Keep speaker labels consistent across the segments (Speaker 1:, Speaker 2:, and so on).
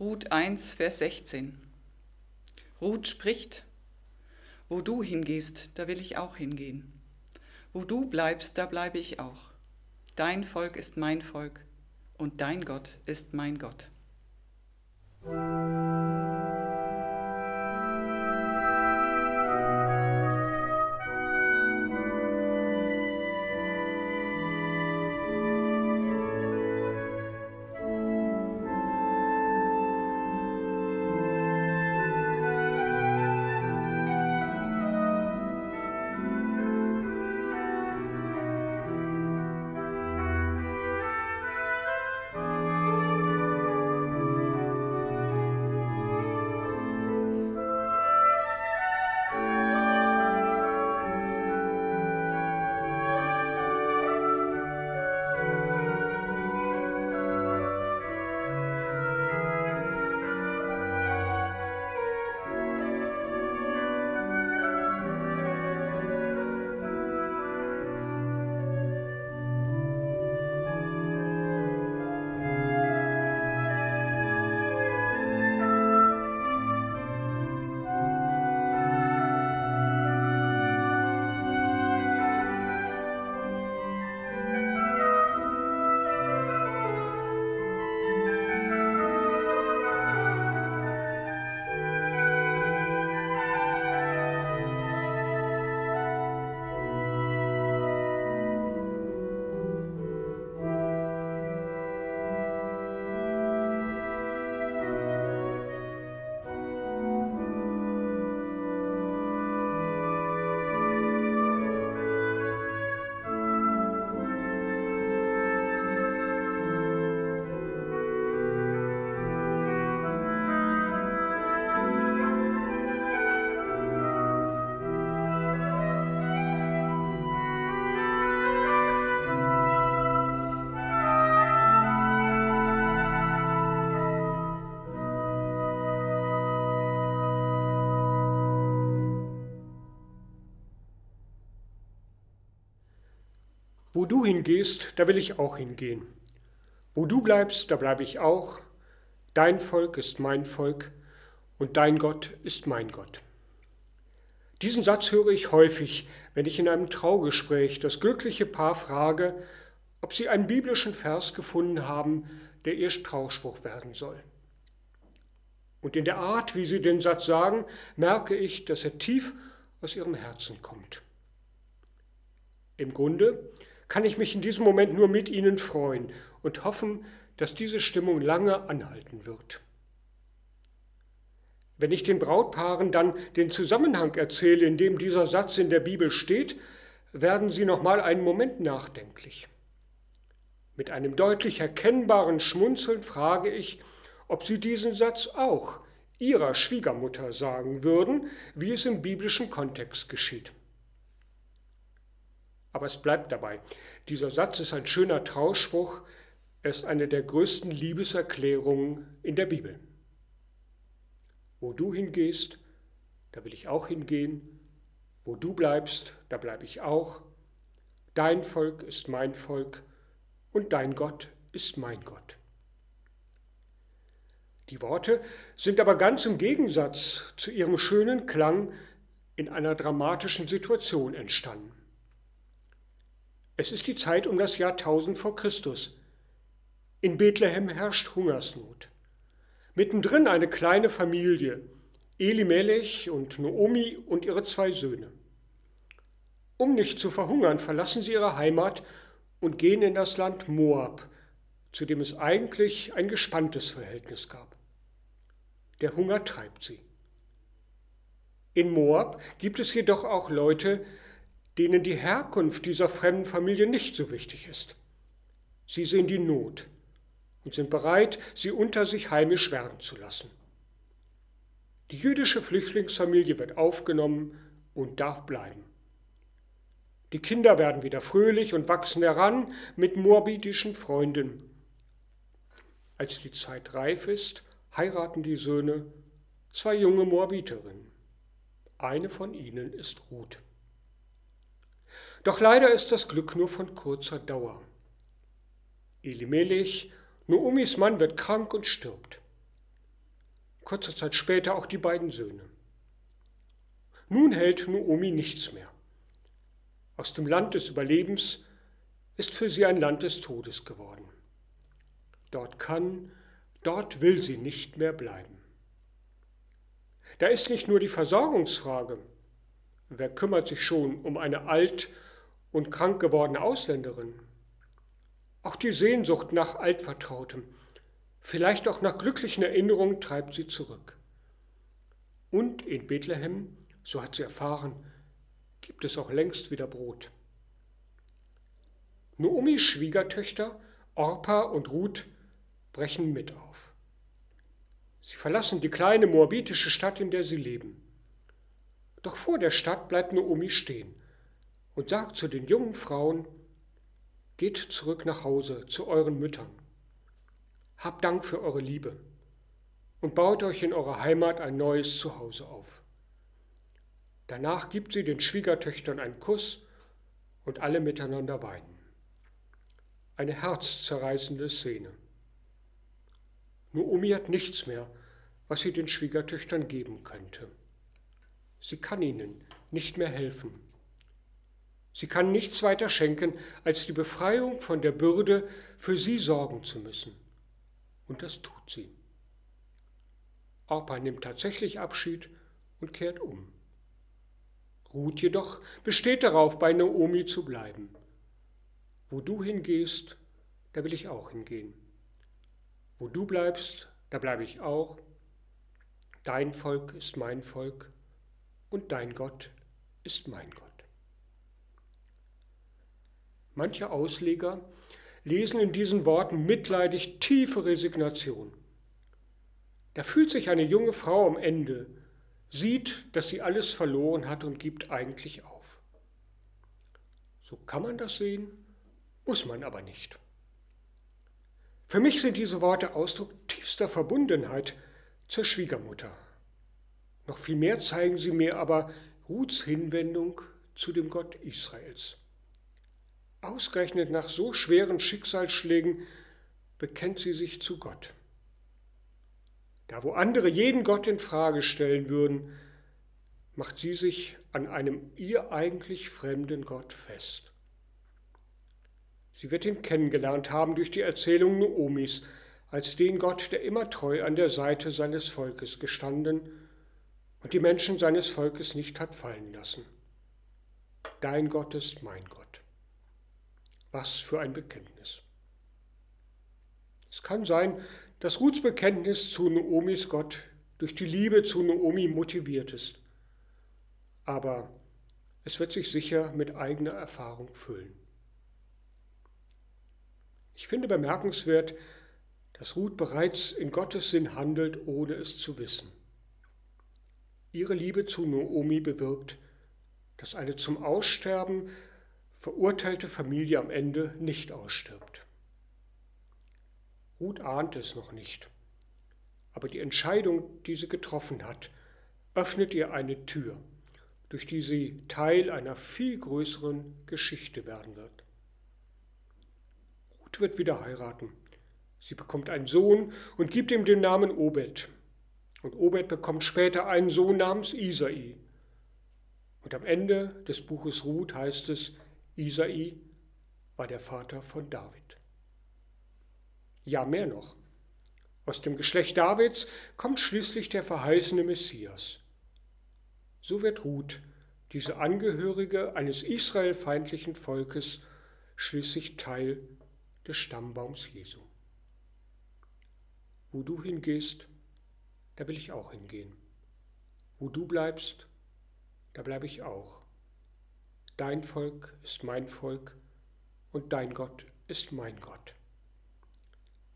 Speaker 1: Ruth 1, Vers 16. Ruth spricht, wo du hingehst, da will ich auch hingehen. Wo du bleibst, da bleibe ich auch. Dein Volk ist mein Volk und dein Gott ist mein Gott.
Speaker 2: Wo du hingehst, da will ich auch hingehen. Wo du bleibst, da bleibe ich auch. Dein Volk ist mein Volk und dein Gott ist mein Gott. Diesen Satz höre ich häufig, wenn ich in einem Traugespräch das glückliche Paar frage, ob sie einen biblischen Vers gefunden haben, der ihr Trauspruch werden soll. Und in der Art, wie sie den Satz sagen, merke ich, dass er tief aus ihrem Herzen kommt. Im Grunde kann ich mich in diesem Moment nur mit Ihnen freuen und hoffen, dass diese Stimmung lange anhalten wird. Wenn ich den Brautpaaren dann den Zusammenhang erzähle, in dem dieser Satz in der Bibel steht, werden sie noch mal einen Moment nachdenklich. Mit einem deutlich erkennbaren Schmunzeln frage ich, ob sie diesen Satz auch ihrer Schwiegermutter sagen würden, wie es im biblischen Kontext geschieht. Aber es bleibt dabei. Dieser Satz ist ein schöner Trauspruch. Er ist eine der größten Liebeserklärungen in der Bibel. Wo du hingehst, da will ich auch hingehen. Wo du bleibst, da bleibe ich auch. Dein Volk ist mein Volk und dein Gott ist mein Gott. Die Worte sind aber ganz im Gegensatz zu ihrem schönen Klang in einer dramatischen Situation entstanden. Es ist die Zeit um das Jahr 1000 vor Christus. In Bethlehem herrscht Hungersnot. Mittendrin eine kleine Familie, Elimelech und Noomi und ihre zwei Söhne. Um nicht zu verhungern, verlassen sie ihre Heimat und gehen in das Land Moab, zu dem es eigentlich ein gespanntes Verhältnis gab. Der Hunger treibt sie. In Moab gibt es jedoch auch Leute, denen die Herkunft dieser fremden Familie nicht so wichtig ist. Sie sehen die Not und sind bereit, sie unter sich heimisch werden zu lassen. Die jüdische Flüchtlingsfamilie wird aufgenommen und darf bleiben. Die Kinder werden wieder fröhlich und wachsen heran mit moabitischen Freunden. Als die Zeit reif ist, heiraten die Söhne zwei junge Moabiterinnen. Eine von ihnen ist Ruth. Doch leider ist das Glück nur von kurzer Dauer. Elimelech, Noomis Mann, wird krank und stirbt. kurze Zeit später auch die beiden Söhne. Nun hält Noomi nichts mehr. Aus dem Land des Überlebens ist für sie ein Land des Todes geworden. Dort kann, dort will sie nicht mehr bleiben. Da ist nicht nur die Versorgungsfrage. Wer kümmert sich schon um eine alt und krank gewordene Ausländerin? Auch die Sehnsucht nach Altvertrautem, vielleicht auch nach glücklichen Erinnerungen treibt sie zurück. Und in Bethlehem, so hat sie erfahren, gibt es auch längst wieder Brot. Noomis Schwiegertöchter, Orpa und Ruth, brechen mit auf. Sie verlassen die kleine moabitische Stadt, in der sie leben. Doch vor der Stadt bleibt Noomi stehen und sagt zu den jungen Frauen, Geht zurück nach Hause zu euren Müttern. Habt Dank für eure Liebe und baut euch in eurer Heimat ein neues Zuhause auf. Danach gibt sie den Schwiegertöchtern einen Kuss und alle miteinander weinen. Eine herzzerreißende Szene. Noomi hat nichts mehr, was sie den Schwiegertöchtern geben könnte. Sie kann ihnen nicht mehr helfen. Sie kann nichts weiter schenken, als die Befreiung von der Bürde, für sie sorgen zu müssen. Und das tut sie. Orpa nimmt tatsächlich Abschied und kehrt um. Ruth jedoch besteht darauf, bei Naomi zu bleiben. Wo du hingehst, da will ich auch hingehen. Wo du bleibst, da bleibe ich auch. Dein Volk ist mein Volk und dein Gott ist mein Gott. Manche Ausleger lesen in diesen Worten mitleidig tiefe Resignation. Da fühlt sich eine junge Frau am Ende, sieht, dass sie alles verloren hat und gibt eigentlich auf. So kann man das sehen, muss man aber nicht. Für mich sind diese Worte Ausdruck tiefster Verbundenheit zur Schwiegermutter. Noch viel mehr zeigen sie mir aber Ruths Hinwendung zu dem Gott Israels. Ausgerechnet nach so schweren Schicksalsschlägen bekennt sie sich zu Gott. Da wo andere jeden Gott in Frage stellen würden, macht sie sich an einem ihr eigentlich fremden Gott fest. Sie wird ihn kennengelernt haben durch die Erzählung Noomis als den Gott, der immer treu an der Seite seines Volkes gestanden und die Menschen seines Volkes nicht hat fallen lassen. Dein Gott ist mein Gott. Was für ein Bekenntnis. Es kann sein, dass Ruths Bekenntnis zu Noomis Gott durch die Liebe zu Noomi motiviert ist. Aber es wird sich sicher mit eigener Erfahrung füllen. Ich finde bemerkenswert, dass Ruth bereits in Gottes Sinn handelt, ohne es zu wissen. Ihre Liebe zu Noomi bewirkt, dass eine zum Aussterben verurteilte Familie am Ende nicht ausstirbt. Ruth ahnt es noch nicht, aber die Entscheidung, die sie getroffen hat, öffnet ihr eine Tür, durch die sie Teil einer viel größeren Geschichte werden wird. Ruth wird wieder heiraten. Sie bekommt einen Sohn und gibt ihm den Namen Obed. Und Obed bekommt später einen Sohn namens Isai. Und am Ende des Buches Ruth heißt es, Isai war der Vater von David. Ja, mehr noch. Aus dem Geschlecht Davids kommt schließlich der verheißene Messias. So wird Ruth, diese Angehörige eines israelfeindlichen Volkes, schließlich Teil des Stammbaums Jesu. Wo du hingehst, da will ich auch hingehen. Wo du bleibst, da bleibe ich auch. Dein Volk ist mein Volk und dein Gott ist mein Gott.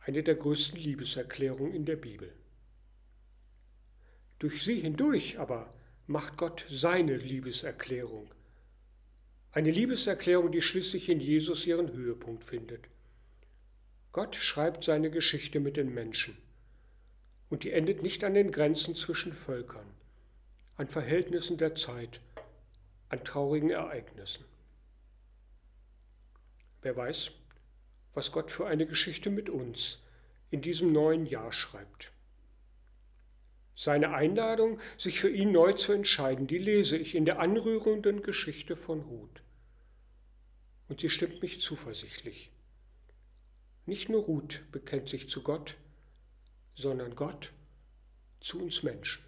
Speaker 2: Eine der größten Liebeserklärungen in der Bibel. Durch sie hindurch aber macht Gott seine Liebeserklärung. Eine Liebeserklärung, die schließlich in Jesus ihren Höhepunkt findet. Gott schreibt seine Geschichte mit den Menschen. Und die endet nicht an den Grenzen zwischen Völkern, an Verhältnissen der Zeit, an traurigen Ereignissen. Wer weiß, was Gott für eine Geschichte mit uns in diesem neuen Jahr schreibt. Seine Einladung, sich für ihn neu zu entscheiden, die lese ich in der anrührenden Geschichte von Ruth. Und sie stimmt mich zuversichtlich. Nicht nur Ruth bekennt sich zu Gott, sondern Gott zu uns Menschen.